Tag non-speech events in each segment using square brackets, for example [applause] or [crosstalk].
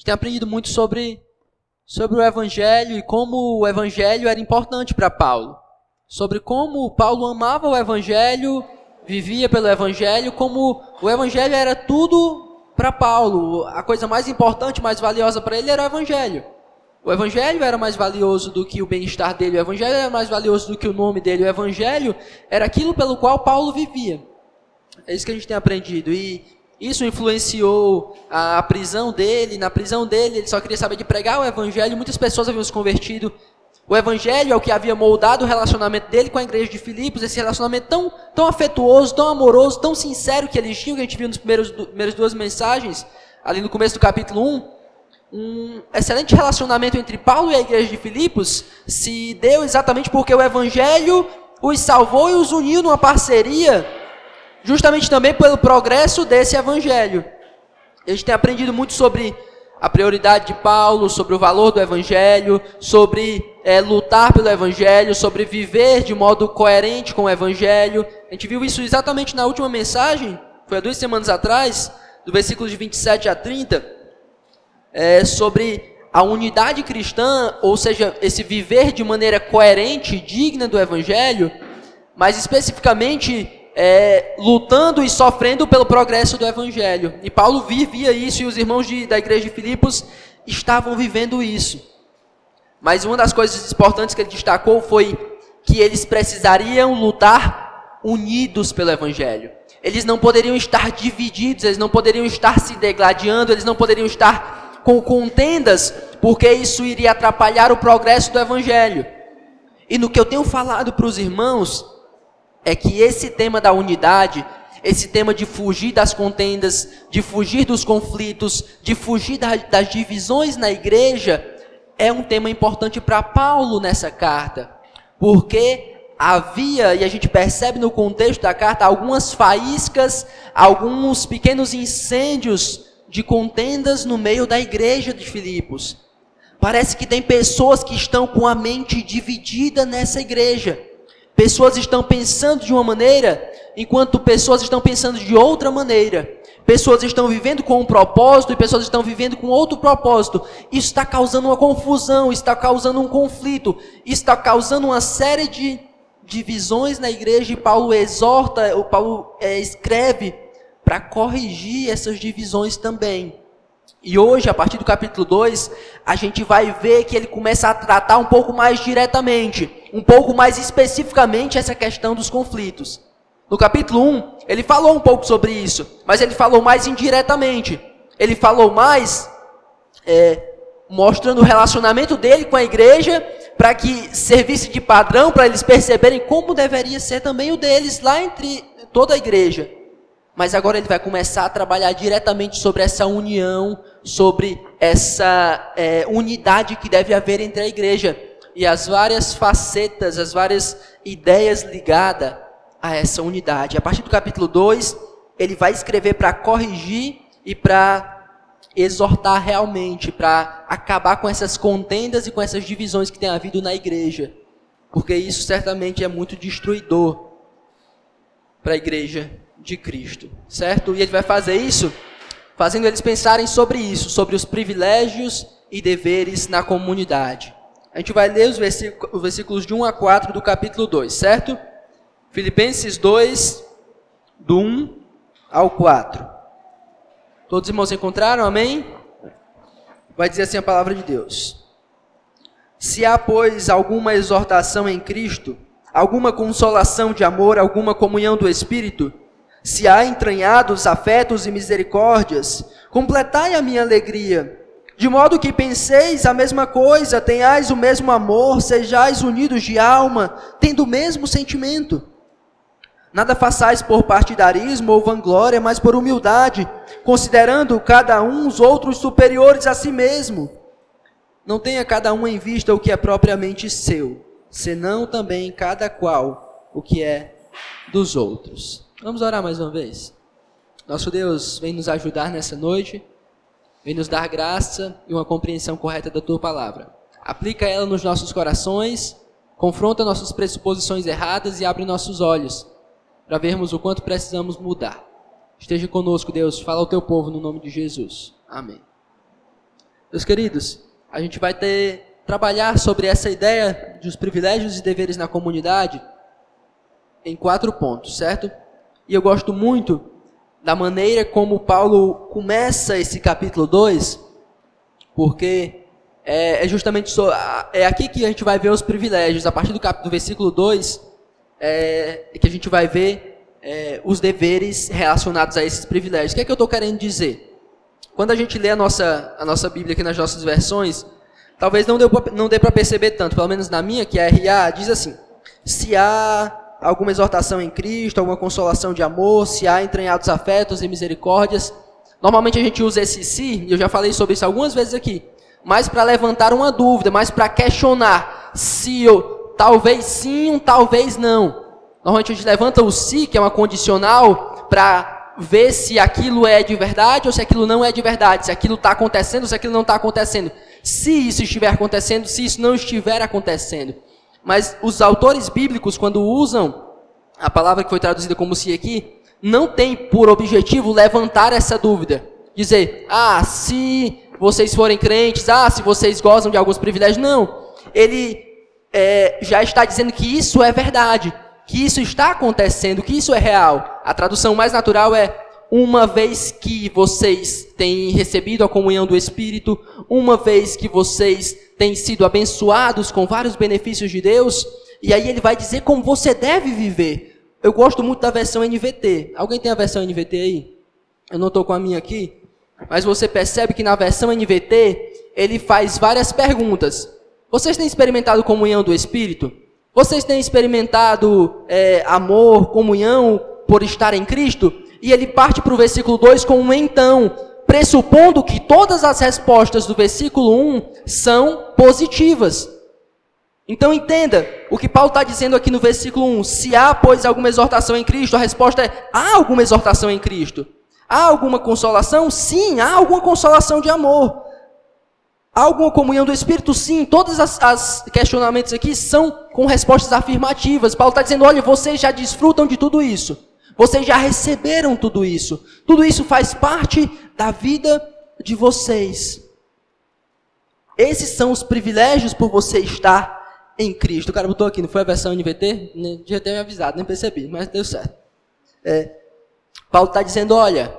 gente tem aprendido muito sobre, sobre o Evangelho e como o Evangelho era importante para Paulo. Sobre como Paulo amava o Evangelho, vivia pelo Evangelho, como o Evangelho era tudo para Paulo. A coisa mais importante, mais valiosa para ele era o Evangelho. O Evangelho era mais valioso do que o bem-estar dele, o Evangelho era mais valioso do que o nome dele, o Evangelho era aquilo pelo qual Paulo vivia. É isso que a gente tem aprendido. E isso influenciou a prisão dele. Na prisão dele, ele só queria saber de pregar o Evangelho. Muitas pessoas haviam se convertido. O Evangelho é o que havia moldado o relacionamento dele com a igreja de Filipos, esse relacionamento tão, tão afetuoso, tão amoroso, tão sincero que eles tinham, que a gente viu nas primeiras duas mensagens, ali no começo do capítulo 1 um excelente relacionamento entre Paulo e a igreja de Filipos se deu exatamente porque o evangelho os salvou e os uniu numa parceria, justamente também pelo progresso desse evangelho. A gente tem aprendido muito sobre a prioridade de Paulo, sobre o valor do evangelho, sobre é, lutar pelo evangelho, sobre viver de modo coerente com o evangelho. A gente viu isso exatamente na última mensagem, foi há duas semanas atrás, do versículo de 27 a 30 é, sobre a unidade cristã, ou seja, esse viver de maneira coerente, digna do Evangelho, mas especificamente é, lutando e sofrendo pelo progresso do Evangelho. E Paulo vivia isso e os irmãos de, da igreja de Filipos estavam vivendo isso. Mas uma das coisas importantes que ele destacou foi que eles precisariam lutar unidos pelo Evangelho. Eles não poderiam estar divididos, eles não poderiam estar se degladiando, eles não poderiam estar com contendas, porque isso iria atrapalhar o progresso do evangelho. E no que eu tenho falado para os irmãos é que esse tema da unidade, esse tema de fugir das contendas, de fugir dos conflitos, de fugir das divisões na igreja, é um tema importante para Paulo nessa carta, porque havia, e a gente percebe no contexto da carta, algumas faíscas, alguns pequenos incêndios de contendas no meio da igreja de Filipos. Parece que tem pessoas que estão com a mente dividida nessa igreja. Pessoas estão pensando de uma maneira, enquanto pessoas estão pensando de outra maneira. Pessoas estão vivendo com um propósito e pessoas estão vivendo com outro propósito. Isso está causando uma confusão, está causando um conflito, está causando uma série de divisões na igreja. E Paulo exorta, o Paulo é, escreve para corrigir essas divisões também. E hoje, a partir do capítulo 2, a gente vai ver que ele começa a tratar um pouco mais diretamente, um pouco mais especificamente essa questão dos conflitos. No capítulo 1, ele falou um pouco sobre isso, mas ele falou mais indiretamente. Ele falou mais é, mostrando o relacionamento dele com a igreja, para que servisse de padrão, para eles perceberem como deveria ser também o deles lá entre toda a igreja. Mas agora ele vai começar a trabalhar diretamente sobre essa união, sobre essa é, unidade que deve haver entre a igreja e as várias facetas, as várias ideias ligadas a essa unidade. A partir do capítulo 2, ele vai escrever para corrigir e para exortar realmente, para acabar com essas contendas e com essas divisões que tem havido na igreja. Porque isso certamente é muito destruidor para a igreja de Cristo, certo? E ele vai fazer isso fazendo eles pensarem sobre isso, sobre os privilégios e deveres na comunidade. A gente vai ler os versículos de 1 a 4 do capítulo 2, certo? Filipenses 2, do 1 ao 4. Todos os irmãos encontraram? Amém? Vai dizer assim a palavra de Deus. Se há, pois, alguma exortação em Cristo, alguma consolação de amor, alguma comunhão do Espírito, se há entranhados afetos e misericórdias, completai a minha alegria, de modo que penseis a mesma coisa, tenhais o mesmo amor, sejais unidos de alma, tendo o mesmo sentimento. Nada façais por partidarismo ou vanglória, mas por humildade, considerando cada um os outros superiores a si mesmo. Não tenha cada um em vista o que é propriamente seu, senão também cada qual o que é dos outros. Vamos orar mais uma vez. Nosso Deus vem nos ajudar nessa noite, vem nos dar graça e uma compreensão correta da tua palavra. Aplica ela nos nossos corações, confronta nossas pressuposições erradas e abre nossos olhos para vermos o quanto precisamos mudar. Esteja conosco, Deus, fala ao teu povo no nome de Jesus. Amém. Meus queridos, a gente vai ter trabalhar sobre essa ideia dos privilégios e deveres na comunidade em quatro pontos, certo? E eu gosto muito da maneira como Paulo começa esse capítulo 2, porque é, é justamente so, é aqui que a gente vai ver os privilégios, a partir do, cap, do versículo 2, é, que a gente vai ver é, os deveres relacionados a esses privilégios. O que é que eu estou querendo dizer? Quando a gente lê a nossa, a nossa Bíblia aqui nas nossas versões, talvez não, deu, não dê para perceber tanto, pelo menos na minha, que é RA, diz assim: se há alguma exortação em Cristo, alguma consolação de amor, se há entranhados afetos e misericórdias. Normalmente a gente usa esse se, e eu já falei sobre isso algumas vezes aqui, mais para levantar uma dúvida, mais para questionar se eu, talvez sim, talvez não. Normalmente a gente levanta o se, que é uma condicional, para ver se aquilo é de verdade ou se aquilo não é de verdade, se aquilo está acontecendo ou se aquilo não está acontecendo. Se isso estiver acontecendo, se isso não estiver acontecendo. Mas os autores bíblicos, quando usam a palavra que foi traduzida como se aqui, não tem por objetivo levantar essa dúvida. Dizer, ah, se vocês forem crentes, ah, se vocês gozam de alguns privilégios. Não. Ele é, já está dizendo que isso é verdade que isso está acontecendo, que isso é real. A tradução mais natural é uma vez que vocês têm recebido a comunhão do Espírito, uma vez que vocês têm sido abençoados com vários benefícios de Deus, e aí ele vai dizer como você deve viver. Eu gosto muito da versão NVT. Alguém tem a versão NVT aí? Eu não estou com a minha aqui, mas você percebe que na versão NVT ele faz várias perguntas. Vocês têm experimentado comunhão do Espírito? Vocês têm experimentado é, amor, comunhão por estar em Cristo? E ele parte para o versículo 2 com um então, pressupondo que todas as respostas do versículo 1 são positivas. Então entenda o que Paulo está dizendo aqui no versículo 1. Se há, pois, alguma exortação em Cristo, a resposta é: há alguma exortação em Cristo. Há alguma consolação? Sim, há alguma consolação de amor. Há alguma comunhão do Espírito? Sim. Todos os questionamentos aqui são com respostas afirmativas. Paulo está dizendo: olha, vocês já desfrutam de tudo isso. Vocês já receberam tudo isso. Tudo isso faz parte da vida de vocês. Esses são os privilégios por você estar em Cristo. O cara botou aqui, não foi a versão NVT? Devia ter me avisado, nem percebi, mas deu certo. É, Paulo está dizendo: olha,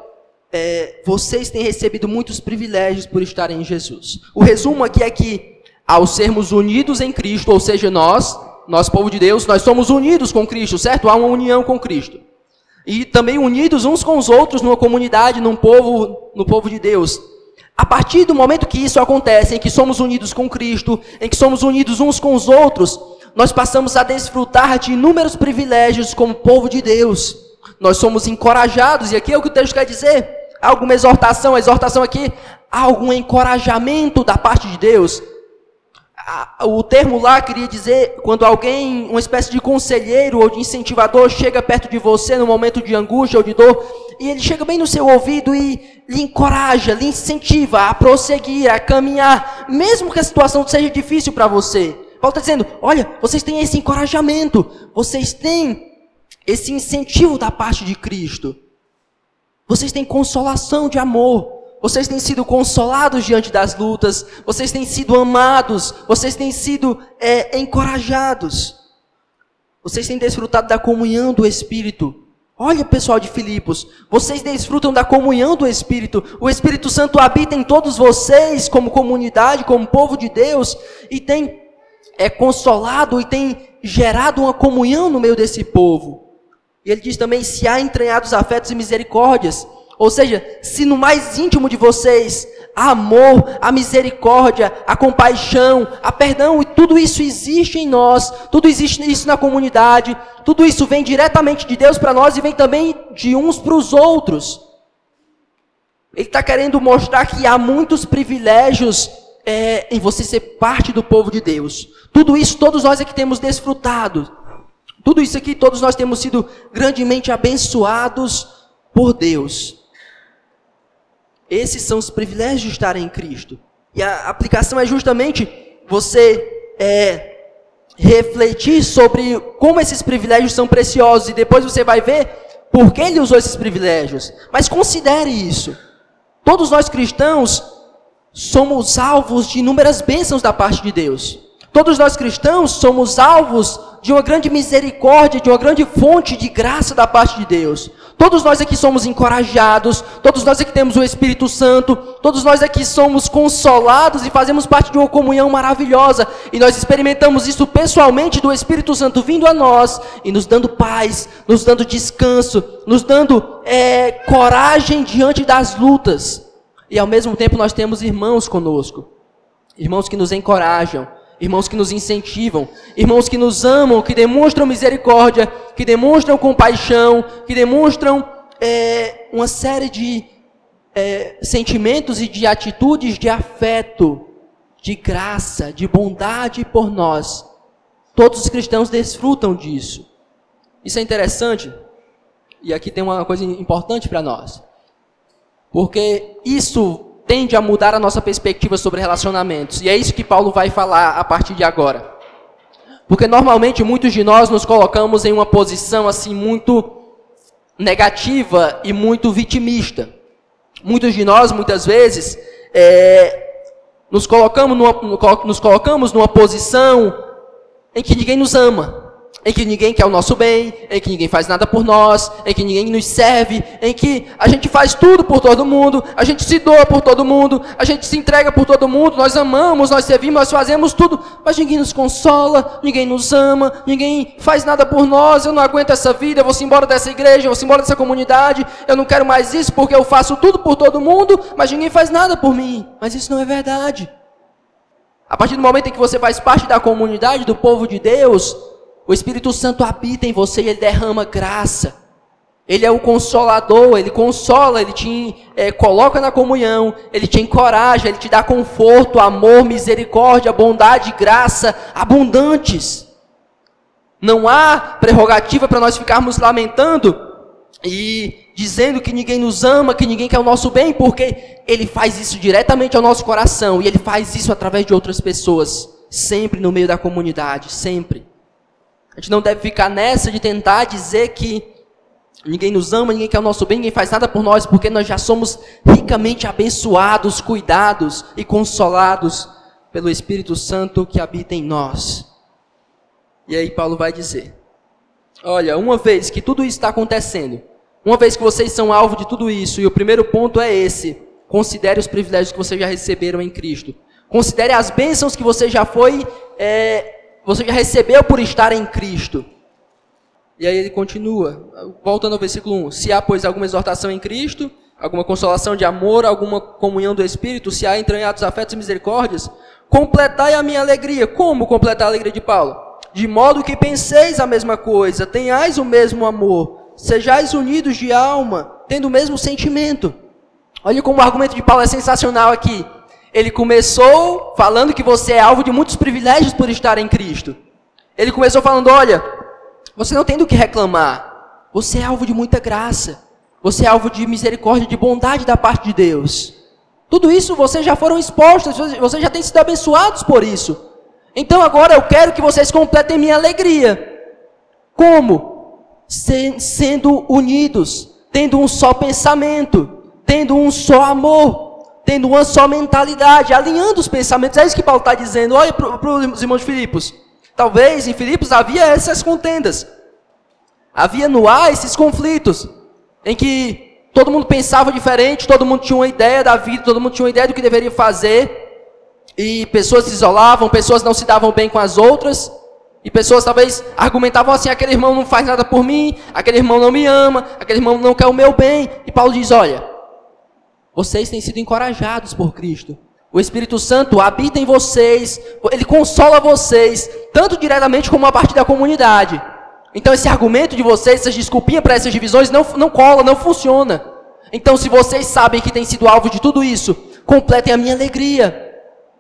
é, vocês têm recebido muitos privilégios por estarem em Jesus. O resumo aqui é que, ao sermos unidos em Cristo, ou seja, nós, nós povo de Deus, nós somos unidos com Cristo, certo? Há uma união com Cristo. E também unidos uns com os outros numa comunidade, num povo, no povo de Deus. A partir do momento que isso acontece, em que somos unidos com Cristo, em que somos unidos uns com os outros, nós passamos a desfrutar de inúmeros privilégios como povo de Deus. Nós somos encorajados, e aqui é o que o texto quer dizer alguma exortação, exortação aqui, algum encorajamento da parte de Deus. O termo lá queria dizer quando alguém, uma espécie de conselheiro ou de incentivador, chega perto de você no momento de angústia ou de dor, e ele chega bem no seu ouvido e lhe encoraja, lhe incentiva a prosseguir, a caminhar, mesmo que a situação seja difícil para você. Paulo está dizendo: olha, vocês têm esse encorajamento, vocês têm esse incentivo da parte de Cristo. Vocês têm consolação de amor. Vocês têm sido consolados diante das lutas. Vocês têm sido amados. Vocês têm sido é, encorajados. Vocês têm desfrutado da comunhão do Espírito. Olha, pessoal de Filipos, vocês desfrutam da comunhão do Espírito. O Espírito Santo habita em todos vocês, como comunidade, como povo de Deus, e tem é consolado e tem gerado uma comunhão no meio desse povo. E ele diz também: se há entranhados afetos e misericórdias. Ou seja, se no mais íntimo de vocês há amor, a misericórdia, a compaixão, a perdão, e tudo isso existe em nós, tudo existe isso na comunidade, tudo isso vem diretamente de Deus para nós e vem também de uns para os outros. Ele está querendo mostrar que há muitos privilégios é, em você ser parte do povo de Deus. Tudo isso todos nós é que temos desfrutado. Tudo isso aqui, todos nós temos sido grandemente abençoados por Deus. Esses são os privilégios de estar em Cristo. E a aplicação é justamente você é, refletir sobre como esses privilégios são preciosos e depois você vai ver por que ele usou esses privilégios. Mas considere isso. Todos nós cristãos somos alvos de inúmeras bênçãos da parte de Deus. Todos nós cristãos somos alvos de uma grande misericórdia, de uma grande fonte de graça da parte de Deus. Todos nós aqui somos encorajados, todos nós aqui temos o Espírito Santo, todos nós aqui somos consolados e fazemos parte de uma comunhão maravilhosa. E nós experimentamos isso pessoalmente do Espírito Santo vindo a nós e nos dando paz, nos dando descanso, nos dando é, coragem diante das lutas. E ao mesmo tempo nós temos irmãos conosco, irmãos que nos encorajam, irmãos que nos incentivam, irmãos que nos amam, que demonstram misericórdia, que demonstram compaixão, que demonstram é, uma série de é, sentimentos e de atitudes de afeto, de graça, de bondade por nós. Todos os cristãos desfrutam disso. Isso é interessante, e aqui tem uma coisa importante para nós, porque isso tende a mudar a nossa perspectiva sobre relacionamentos. E é isso que Paulo vai falar a partir de agora. Porque normalmente muitos de nós nos colocamos em uma posição assim muito negativa e muito vitimista. Muitos de nós, muitas vezes, é, nos, colocamos numa, nos colocamos numa posição em que ninguém nos ama em que ninguém quer o nosso bem, em que ninguém faz nada por nós, em que ninguém nos serve, em que a gente faz tudo por todo mundo, a gente se doa por todo mundo, a gente se entrega por todo mundo, nós amamos, nós servimos, nós fazemos tudo, mas ninguém nos consola, ninguém nos ama, ninguém faz nada por nós, eu não aguento essa vida, eu vou embora dessa igreja, eu vou embora dessa comunidade, eu não quero mais isso porque eu faço tudo por todo mundo, mas ninguém faz nada por mim. Mas isso não é verdade. A partir do momento em que você faz parte da comunidade, do povo de Deus, o Espírito Santo habita em você e ele derrama graça. Ele é o consolador, ele consola, ele te é, coloca na comunhão, ele te encoraja, ele te dá conforto, amor, misericórdia, bondade, graça abundantes. Não há prerrogativa para nós ficarmos lamentando e dizendo que ninguém nos ama, que ninguém quer o nosso bem, porque ele faz isso diretamente ao nosso coração e ele faz isso através de outras pessoas, sempre no meio da comunidade, sempre. A gente não deve ficar nessa de tentar dizer que ninguém nos ama, ninguém quer o nosso bem, ninguém faz nada por nós, porque nós já somos ricamente abençoados, cuidados e consolados pelo Espírito Santo que habita em nós. E aí Paulo vai dizer: Olha, uma vez que tudo isso está acontecendo, uma vez que vocês são alvo de tudo isso, e o primeiro ponto é esse: considere os privilégios que vocês já receberam em Cristo. Considere as bênçãos que você já foi é, você já recebeu por estar em Cristo. E aí ele continua, voltando ao versículo 1. Se há, pois, alguma exortação em Cristo, alguma consolação de amor, alguma comunhão do Espírito, se há entranhados afetos e misericórdias, completai a minha alegria. Como completar a alegria de Paulo? De modo que penseis a mesma coisa, tenhais o mesmo amor, sejais unidos de alma, tendo o mesmo sentimento. Olha como o argumento de Paulo é sensacional aqui. Ele começou falando que você é alvo de muitos privilégios por estar em Cristo. Ele começou falando: olha, você não tem do que reclamar. Você é alvo de muita graça. Você é alvo de misericórdia, de bondade da parte de Deus. Tudo isso vocês já foram expostos, vocês já têm sido abençoados por isso. Então agora eu quero que vocês completem minha alegria. Como? sendo unidos, tendo um só pensamento, tendo um só amor tendo uma só mentalidade, alinhando os pensamentos. É isso que Paulo está dizendo. Olha para os irmãos de Filipos. Talvez em Filipos havia essas contendas. Havia no ar esses conflitos. Em que todo mundo pensava diferente, todo mundo tinha uma ideia da vida, todo mundo tinha uma ideia do que deveria fazer. E pessoas se isolavam, pessoas não se davam bem com as outras. E pessoas talvez argumentavam assim: aquele irmão não faz nada por mim, aquele irmão não me ama, aquele irmão não quer o meu bem. E Paulo diz: olha, vocês têm sido encorajados por Cristo. O Espírito Santo habita em vocês, ele consola vocês, tanto diretamente como a partir da comunidade. Então esse argumento de vocês, essas desculpinhas para essas divisões não, não cola, não funciona. Então se vocês sabem que têm sido alvo de tudo isso, completem a minha alegria.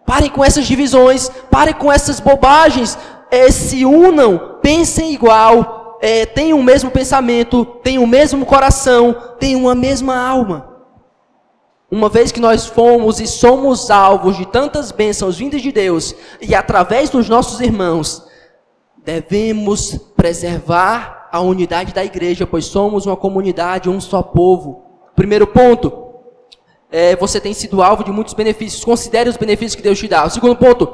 Parem com essas divisões, parem com essas bobagens, é, se unam, pensem igual, é, tenham o mesmo pensamento, tenham o mesmo coração, tenham a mesma alma. Uma vez que nós fomos e somos alvos de tantas bênçãos vindas de Deus e através dos nossos irmãos, devemos preservar a unidade da igreja, pois somos uma comunidade, um só povo. Primeiro ponto, é, você tem sido alvo de muitos benefícios. Considere os benefícios que Deus te dá. O segundo ponto,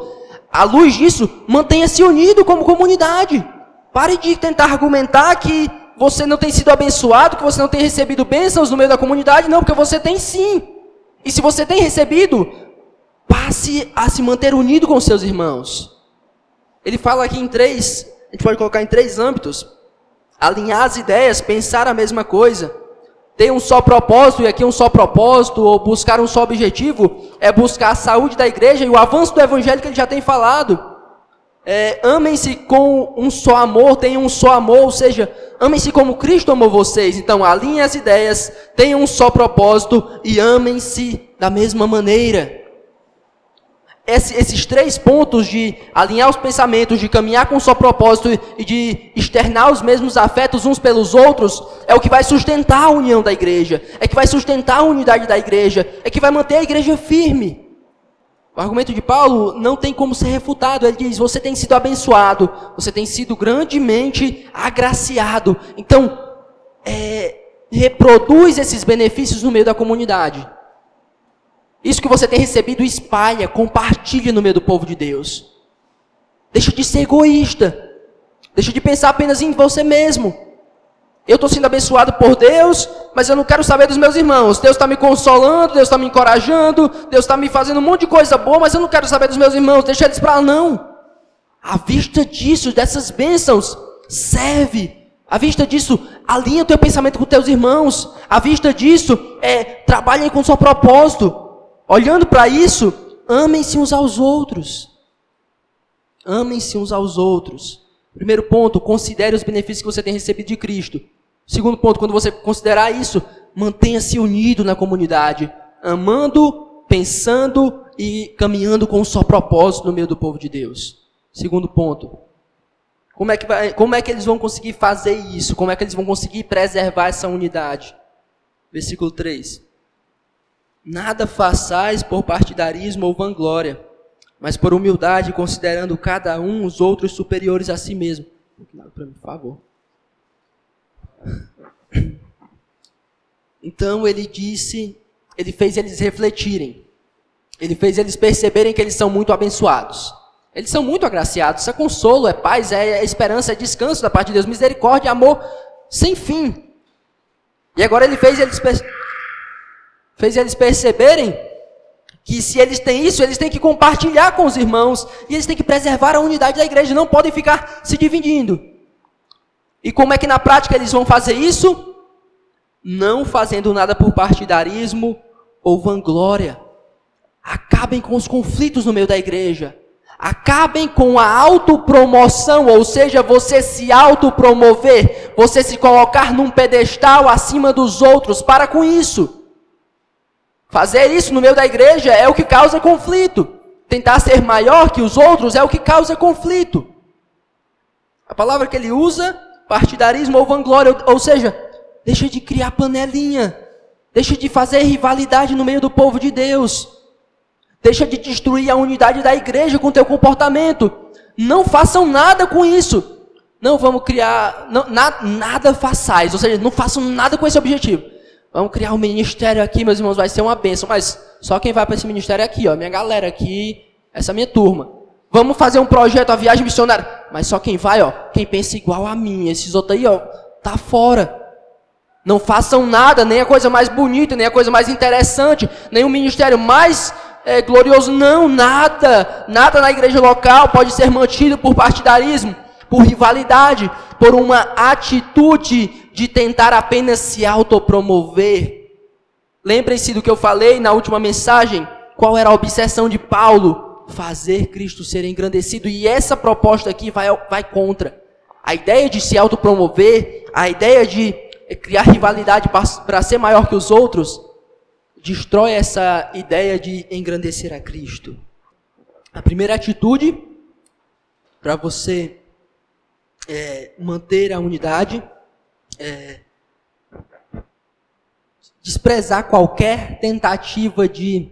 à luz disso, mantenha-se unido como comunidade. Pare de tentar argumentar que você não tem sido abençoado, que você não tem recebido bênçãos no meio da comunidade. Não, porque você tem sim. E se você tem recebido, passe a se manter unido com seus irmãos. Ele fala aqui em três, a gente pode colocar em três âmbitos. Alinhar as ideias, pensar a mesma coisa ter um só propósito, e aqui um só propósito, ou buscar um só objetivo, é buscar a saúde da igreja e o avanço do evangelho que ele já tem falado. É, amem-se com um só amor, tenham um só amor, ou seja, amem-se como Cristo amou vocês. Então, alinhem as ideias, tenham um só propósito e amem-se da mesma maneira esse, esses três pontos de alinhar os pensamentos, de caminhar com o seu propósito e de externar os mesmos afetos uns pelos outros, é o que vai sustentar a união da igreja, é que vai sustentar a unidade da igreja, é que vai manter a igreja firme. O argumento de Paulo não tem como ser refutado. Ele diz: você tem sido abençoado, você tem sido grandemente agraciado. Então, é, reproduz esses benefícios no meio da comunidade. Isso que você tem recebido, espalha, compartilha no meio do povo de Deus. Deixa de ser egoísta. Deixa de pensar apenas em você mesmo. Eu estou sendo abençoado por Deus, mas eu não quero saber dos meus irmãos. Deus está me consolando, Deus está me encorajando, Deus está me fazendo um monte de coisa boa, mas eu não quero saber dos meus irmãos. Deixa eles para lá, não. À vista disso, dessas bênçãos, serve. À vista disso, alinha o teu pensamento com teus irmãos. À vista disso, é, trabalhem com o seu propósito. Olhando para isso, amem-se uns aos outros. Amem-se uns aos outros. Primeiro ponto, considere os benefícios que você tem recebido de Cristo. Segundo ponto, quando você considerar isso, mantenha-se unido na comunidade, amando, pensando e caminhando com um só propósito no meio do povo de Deus. Segundo ponto, como é que, vai, como é que eles vão conseguir fazer isso? Como é que eles vão conseguir preservar essa unidade? Versículo 3. Nada façais por partidarismo ou vanglória, mas por humildade, considerando cada um os outros superiores a si mesmo. Por favor. Então ele disse, ele fez eles refletirem. Ele fez eles perceberem que eles são muito abençoados. Eles são muito agraciados. Isso é consolo, é paz, é esperança, é descanso da parte de Deus, misericórdia, amor sem fim. E agora ele fez eles fez eles perceberem que se eles têm isso, eles têm que compartilhar com os irmãos e eles têm que preservar a unidade da igreja, não podem ficar se dividindo. E como é que na prática eles vão fazer isso? Não fazendo nada por partidarismo ou vanglória. Acabem com os conflitos no meio da igreja. Acabem com a autopromoção, ou seja, você se autopromover, você se colocar num pedestal acima dos outros. Para com isso. Fazer isso no meio da igreja é o que causa conflito. Tentar ser maior que os outros é o que causa conflito. A palavra que ele usa, partidarismo ou vanglória, ou seja, deixa de criar panelinha. Deixa de fazer rivalidade no meio do povo de Deus. Deixa de destruir a unidade da igreja com teu comportamento. Não façam nada com isso. Não vamos criar, não, na, nada façais, ou seja, não façam nada com esse objetivo. Vamos criar um ministério aqui, meus irmãos, vai ser uma benção. Mas só quem vai para esse ministério é aqui, ó, minha galera aqui, essa minha turma. Vamos fazer um projeto, a viagem missionária. Mas só quem vai, ó, quem pensa igual a mim. Esses outros aí, ó, tá fora. Não façam nada, nem a coisa mais bonita, nem a coisa mais interessante, nem o ministério mais é, glorioso. Não, nada. Nada na igreja local pode ser mantido por partidarismo, por rivalidade, por uma atitude de tentar apenas se autopromover. Lembrem-se do que eu falei na última mensagem. Qual era a obsessão de Paulo? Fazer Cristo ser engrandecido. E essa proposta aqui vai, vai contra. A ideia de se autopromover, a ideia de criar rivalidade para ser maior que os outros, destrói essa ideia de engrandecer a Cristo. A primeira atitude para você é, manter a unidade é, desprezar qualquer tentativa de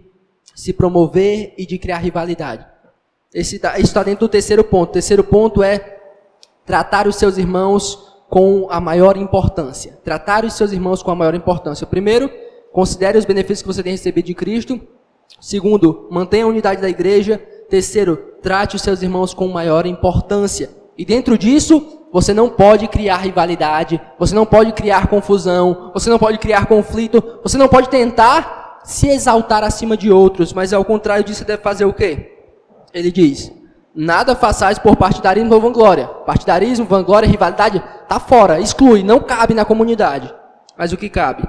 se promover e de criar rivalidade. Esse tá, isso está dentro do terceiro ponto. O terceiro ponto é tratar os seus irmãos com a maior importância. Tratar os seus irmãos com a maior importância. Primeiro, considere os benefícios que você tem recebido de Cristo. Segundo, mantenha a unidade da igreja. Terceiro, trate os seus irmãos com maior importância. E dentro disso, você não pode criar rivalidade, você não pode criar confusão, você não pode criar conflito, você não pode tentar se exaltar acima de outros, mas ao contrário disso, você deve fazer o quê? Ele diz: Nada façais por partidarismo ou vanglória. Partidarismo, vanglória, rivalidade, tá fora, exclui, não cabe na comunidade. Mas o que cabe?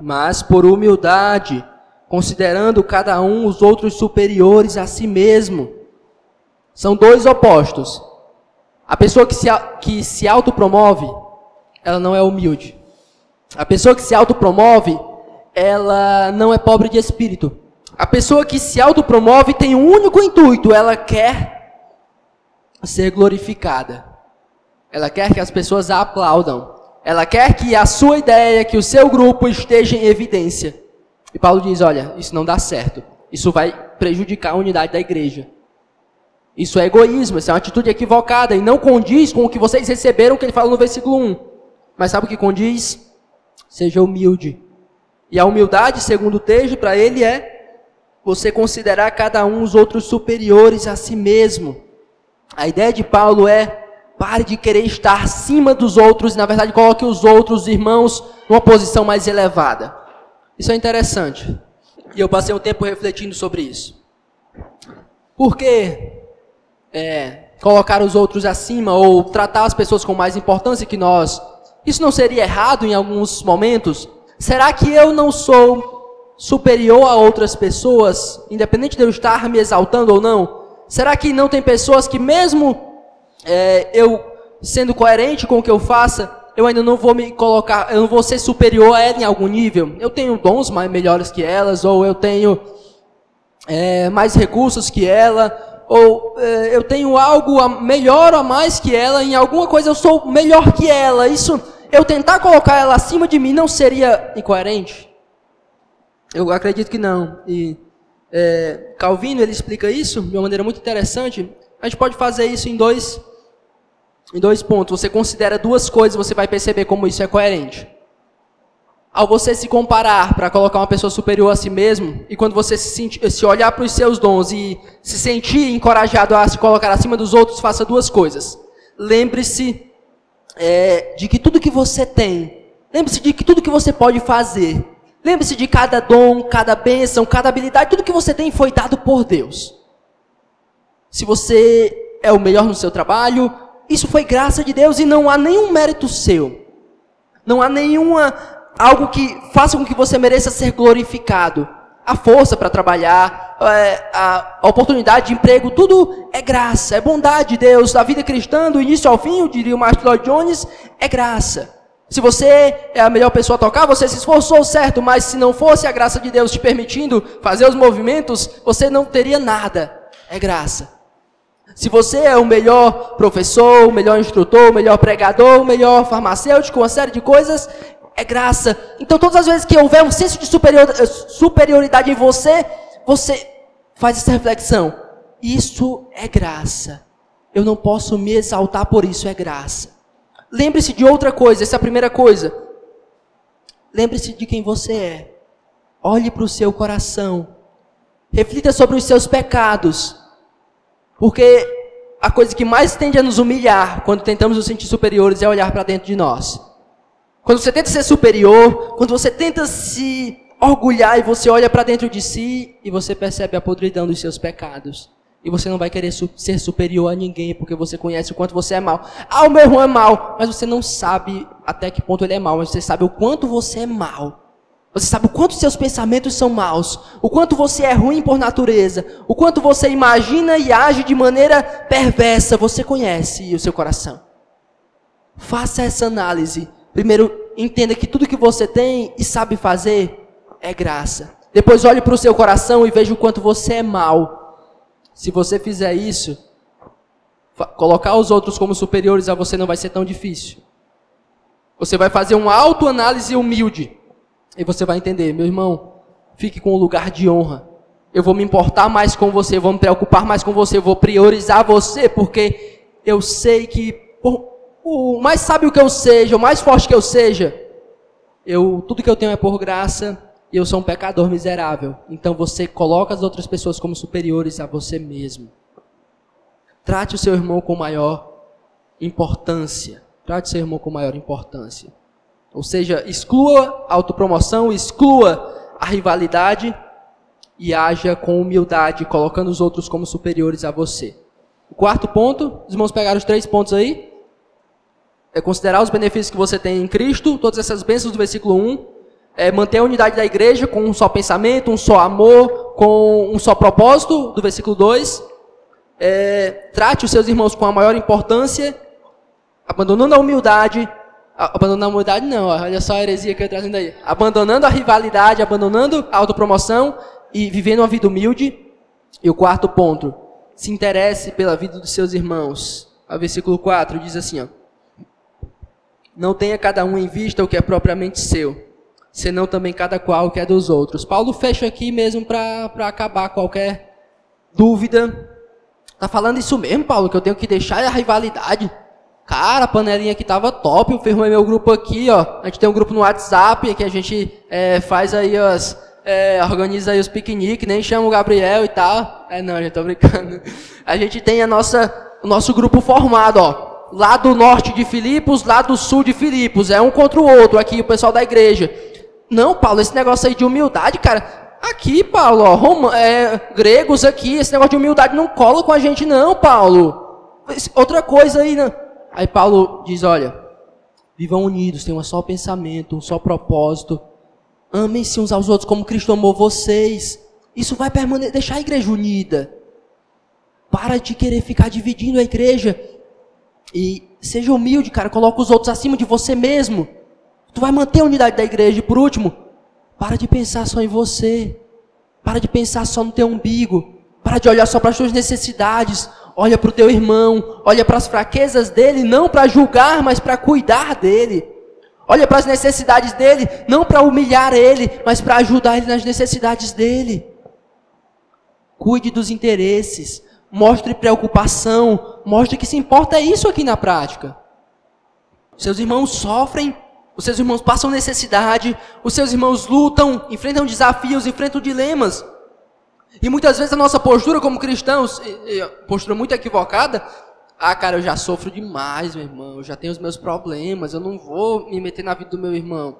Mas por humildade, considerando cada um os outros superiores a si mesmo. São dois opostos. A pessoa que se, que se autopromove, ela não é humilde. A pessoa que se autopromove, ela não é pobre de espírito. A pessoa que se autopromove tem um único intuito, ela quer ser glorificada. Ela quer que as pessoas a aplaudam. Ela quer que a sua ideia, que o seu grupo esteja em evidência. E Paulo diz: olha, isso não dá certo. Isso vai prejudicar a unidade da igreja. Isso é egoísmo, isso é uma atitude equivocada e não condiz com o que vocês receberam, que ele fala no versículo 1. Mas sabe o que condiz? Seja humilde. E a humildade, segundo o texto, para ele é você considerar cada um os outros superiores a si mesmo. A ideia de Paulo é pare de querer estar acima dos outros e, na verdade, coloque os outros irmãos numa posição mais elevada. Isso é interessante. E eu passei um tempo refletindo sobre isso. Por que é, colocar os outros acima ou tratar as pessoas com mais importância que nós? Isso não seria errado em alguns momentos? Será que eu não sou superior a outras pessoas, independente de eu estar me exaltando ou não? Será que não tem pessoas que mesmo é, eu sendo coerente com o que eu faça, eu ainda não vou me colocar, eu não vou ser superior a ela em algum nível? Eu tenho dons mais melhores que elas, ou eu tenho é, mais recursos que ela, ou é, eu tenho algo a, melhor ou mais que ela, em alguma coisa eu sou melhor que ela. Isso, eu tentar colocar ela acima de mim não seria incoerente? Eu acredito que não. E é, Calvino ele explica isso de uma maneira muito interessante. A gente pode fazer isso em dois, em dois pontos. Você considera duas coisas, você vai perceber como isso é coerente. Ao você se comparar para colocar uma pessoa superior a si mesmo, e quando você se, sentir, se olhar para os seus dons e se sentir encorajado a se colocar acima dos outros, faça duas coisas. Lembre-se é, de que tudo que você tem, lembre-se de que tudo que você pode fazer, Lembre-se de cada dom, cada bênção, cada habilidade, tudo que você tem foi dado por Deus. Se você é o melhor no seu trabalho, isso foi graça de Deus e não há nenhum mérito seu. Não há nenhuma algo que faça com que você mereça ser glorificado. A força para trabalhar, é, a oportunidade de emprego, tudo é graça, é bondade de Deus. Da vida cristã, do início ao fim, eu diria o Martin Lloyd Jones, é graça. Se você é a melhor pessoa a tocar, você se esforçou certo, mas se não fosse a graça de Deus te permitindo fazer os movimentos, você não teria nada. É graça. Se você é o melhor professor, o melhor instrutor, o melhor pregador, o melhor farmacêutico, uma série de coisas, é graça. Então, todas as vezes que houver um senso de eh, superioridade em você, você faz essa reflexão. Isso é graça. Eu não posso me exaltar por isso, é graça. Lembre-se de outra coisa, essa é a primeira coisa. Lembre-se de quem você é. Olhe para o seu coração. Reflita sobre os seus pecados. Porque a coisa que mais tende a nos humilhar quando tentamos nos sentir superiores é olhar para dentro de nós. Quando você tenta ser superior, quando você tenta se orgulhar e você olha para dentro de si e você percebe a podridão dos seus pecados. E você não vai querer su ser superior a ninguém, porque você conhece o quanto você é mal. Ah, o meu irmão é mal, mas você não sabe até que ponto ele é mal, mas você sabe o quanto você é mal. Você sabe o quanto seus pensamentos são maus, o quanto você é ruim por natureza, o quanto você imagina e age de maneira perversa. Você conhece o seu coração. Faça essa análise. Primeiro, entenda que tudo que você tem e sabe fazer é graça. Depois, olhe para o seu coração e veja o quanto você é mal se você fizer isso, colocar os outros como superiores a você não vai ser tão difícil. Você vai fazer uma autoanálise humilde. E você vai entender, meu irmão, fique com o lugar de honra. Eu vou me importar mais com você, vou me preocupar mais com você, vou priorizar você, porque eu sei que, por, o mais sábio que eu seja, o mais forte que eu seja, eu, tudo que eu tenho é por graça, e eu sou um pecador miserável. Então você coloca as outras pessoas como superiores a você mesmo. Trate o seu irmão com maior importância. Trate o seu irmão com maior importância. Ou seja, exclua a autopromoção, exclua a rivalidade e haja com humildade, colocando os outros como superiores a você. O quarto ponto, os irmãos pegaram os três pontos aí. É considerar os benefícios que você tem em Cristo, todas essas bênçãos do versículo 1. É manter a unidade da igreja com um só pensamento, um só amor, com um só propósito, do versículo 2. É, trate os seus irmãos com a maior importância, abandonando a humildade. Abandonando a humildade, não, olha só a heresia que eu estou trazendo aí. Abandonando a rivalidade, abandonando a autopromoção e vivendo uma vida humilde. E o quarto ponto, se interesse pela vida dos seus irmãos. O versículo 4 diz assim, ó. Não tenha cada um em vista o que é propriamente seu, senão também cada qual o que é dos outros. Paulo fecha aqui mesmo para acabar qualquer dúvida. Tá falando isso mesmo, Paulo, que eu tenho que deixar a rivalidade. Cara, a panelinha aqui tava top, eu firmei meu grupo aqui, ó. A gente tem um grupo no WhatsApp que a gente é, faz aí as, é, organiza aí os piqueniques, nem chama o Gabriel e tal. É não, já tô brincando. [laughs] A gente tem a nossa, o nosso grupo formado, ó. Lá do norte de Filipos, lá do sul de Filipos. É um contra o outro aqui, o pessoal da igreja. Não, Paulo, esse negócio aí de humildade, cara. Aqui, Paulo, ó, Roma, é, gregos aqui, esse negócio de humildade não cola com a gente, não, Paulo. Outra coisa aí, né? Aí Paulo diz: olha, vivam unidos, tenham um só pensamento, um só propósito Amem-se uns aos outros como Cristo amou vocês. Isso vai permanecer, deixar a igreja unida. Para de querer ficar dividindo a igreja. E seja humilde, cara. Coloca os outros acima de você mesmo. Tu vai manter a unidade da igreja. E por último, para de pensar só em você. Para de pensar só no teu umbigo. Para de olhar só para as suas necessidades. Olha para o teu irmão. Olha para as fraquezas dele. Não para julgar, mas para cuidar dele. Olha para as necessidades dele, não para humilhar ele, mas para ajudar ele nas necessidades dele. Cuide dos interesses, mostre preocupação, mostre que se importa isso aqui na prática. Seus irmãos sofrem, os seus irmãos passam necessidade, os seus irmãos lutam, enfrentam desafios, enfrentam dilemas. E muitas vezes a nossa postura como cristãos, postura muito equivocada, ah, cara, eu já sofro demais, meu irmão. Eu já tenho os meus problemas. Eu não vou me meter na vida do meu irmão.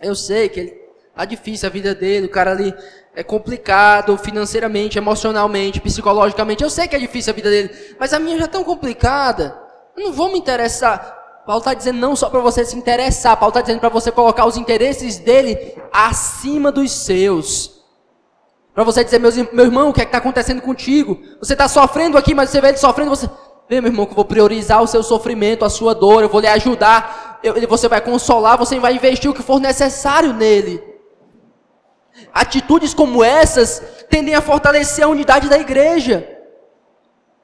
Eu sei que ele tá difícil a vida dele. O cara ali é complicado financeiramente, emocionalmente, psicologicamente. Eu sei que é difícil a vida dele, mas a minha já é tão complicada. Eu não vou me interessar. Paulo está dizendo não só para você se interessar. Paulo está dizendo para você colocar os interesses dele acima dos seus. Para você dizer, meu irmão, o que é está acontecendo contigo? Você está sofrendo aqui, mas você vê ele sofrendo, você, Vê, meu irmão, que eu vou priorizar o seu sofrimento, a sua dor, eu vou lhe ajudar, eu, você vai consolar, você vai investir o que for necessário nele. Atitudes como essas tendem a fortalecer a unidade da igreja.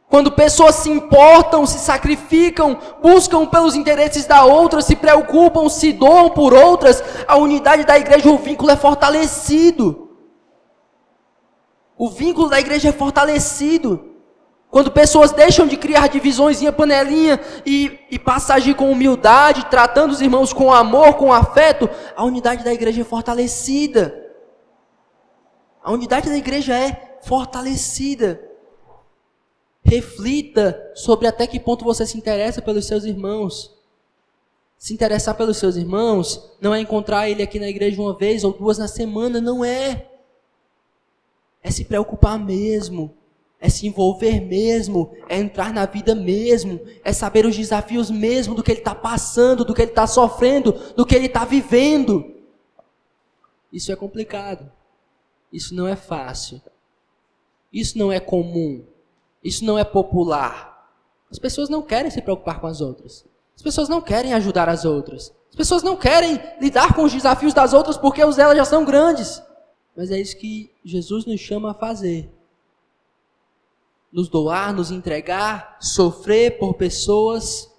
Quando pessoas se importam, se sacrificam, buscam pelos interesses da outra, se preocupam, se doam por outras, a unidade da igreja, o vínculo é fortalecido. O vínculo da igreja é fortalecido. Quando pessoas deixam de criar divisões em panelinha e, e passam a agir com humildade, tratando os irmãos com amor, com afeto, a unidade da igreja é fortalecida. A unidade da igreja é fortalecida. Reflita sobre até que ponto você se interessa pelos seus irmãos. Se interessar pelos seus irmãos não é encontrar ele aqui na igreja uma vez ou duas na semana, não é. É se preocupar mesmo é se envolver mesmo, é entrar na vida mesmo, é saber os desafios mesmo do que ele está passando, do que ele está sofrendo, do que ele está vivendo. Isso é complicado. Isso não é fácil. Isso não é comum. Isso não é popular. As pessoas não querem se preocupar com as outras. As pessoas não querem ajudar as outras. As pessoas não querem lidar com os desafios das outras porque os delas já são grandes. Mas é isso que Jesus nos chama a fazer nos doar, nos entregar, sofrer por pessoas,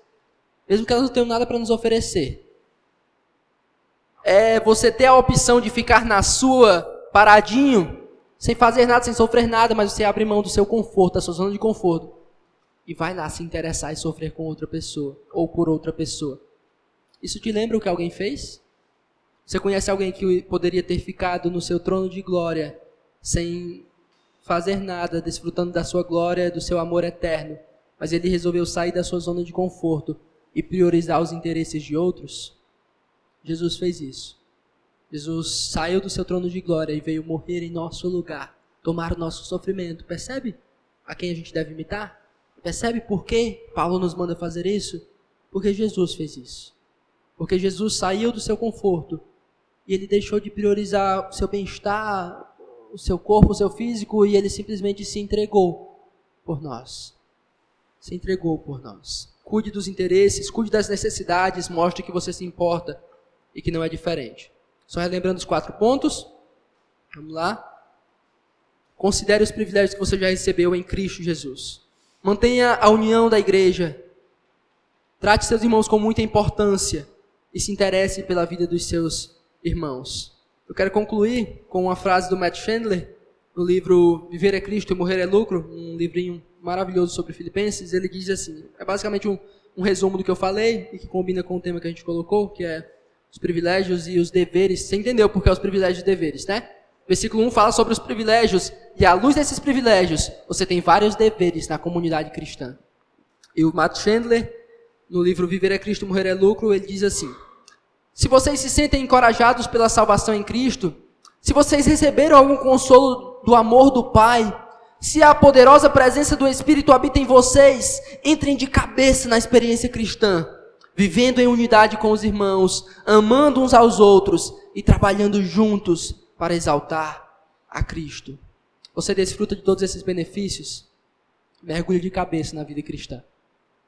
mesmo que elas não tenham nada para nos oferecer. É você ter a opção de ficar na sua, paradinho, sem fazer nada, sem sofrer nada, mas você abre mão do seu conforto, da sua zona de conforto, e vai lá se interessar e sofrer com outra pessoa, ou por outra pessoa. Isso te lembra o que alguém fez? Você conhece alguém que poderia ter ficado no seu trono de glória sem fazer nada, desfrutando da sua glória, do seu amor eterno, mas ele resolveu sair da sua zona de conforto e priorizar os interesses de outros? Jesus fez isso. Jesus saiu do seu trono de glória e veio morrer em nosso lugar, tomar o nosso sofrimento. Percebe a quem a gente deve imitar? Percebe por que Paulo nos manda fazer isso? Porque Jesus fez isso. Porque Jesus saiu do seu conforto e ele deixou de priorizar o seu bem-estar, o seu corpo, o seu físico e ele simplesmente se entregou por nós. Se entregou por nós. Cuide dos interesses, cuide das necessidades, mostre que você se importa e que não é diferente. Só relembrando os quatro pontos. Vamos lá. Considere os privilégios que você já recebeu em Cristo Jesus. Mantenha a união da igreja. Trate seus irmãos com muita importância e se interesse pela vida dos seus irmãos. Eu quero concluir com uma frase do Matt Chandler, no livro Viver é Cristo e Morrer é Lucro, um livrinho maravilhoso sobre Filipenses. Ele diz assim: é basicamente um, um resumo do que eu falei e que combina com o tema que a gente colocou, que é os privilégios e os deveres. Você entendeu por que é os privilégios e deveres, né? Versículo 1 fala sobre os privilégios, e à luz desses privilégios, você tem vários deveres na comunidade cristã. E o Matt Chandler, no livro Viver é Cristo, Morrer é Lucro, ele diz assim: Se vocês se sentem encorajados pela salvação em Cristo, se vocês receberam algum consolo do amor do Pai, se a poderosa presença do Espírito habita em vocês, entrem de cabeça na experiência cristã vivendo em unidade com os irmãos, amando uns aos outros e trabalhando juntos para exaltar a Cristo. Você desfruta de todos esses benefícios? Mergulhe de cabeça na vida cristã.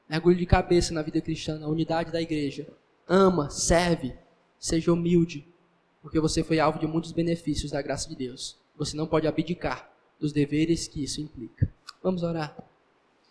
Mergulhe de cabeça na vida cristã, na unidade da igreja. Ama, serve, seja humilde, porque você foi alvo de muitos benefícios da graça de Deus. Você não pode abdicar dos deveres que isso implica. Vamos orar.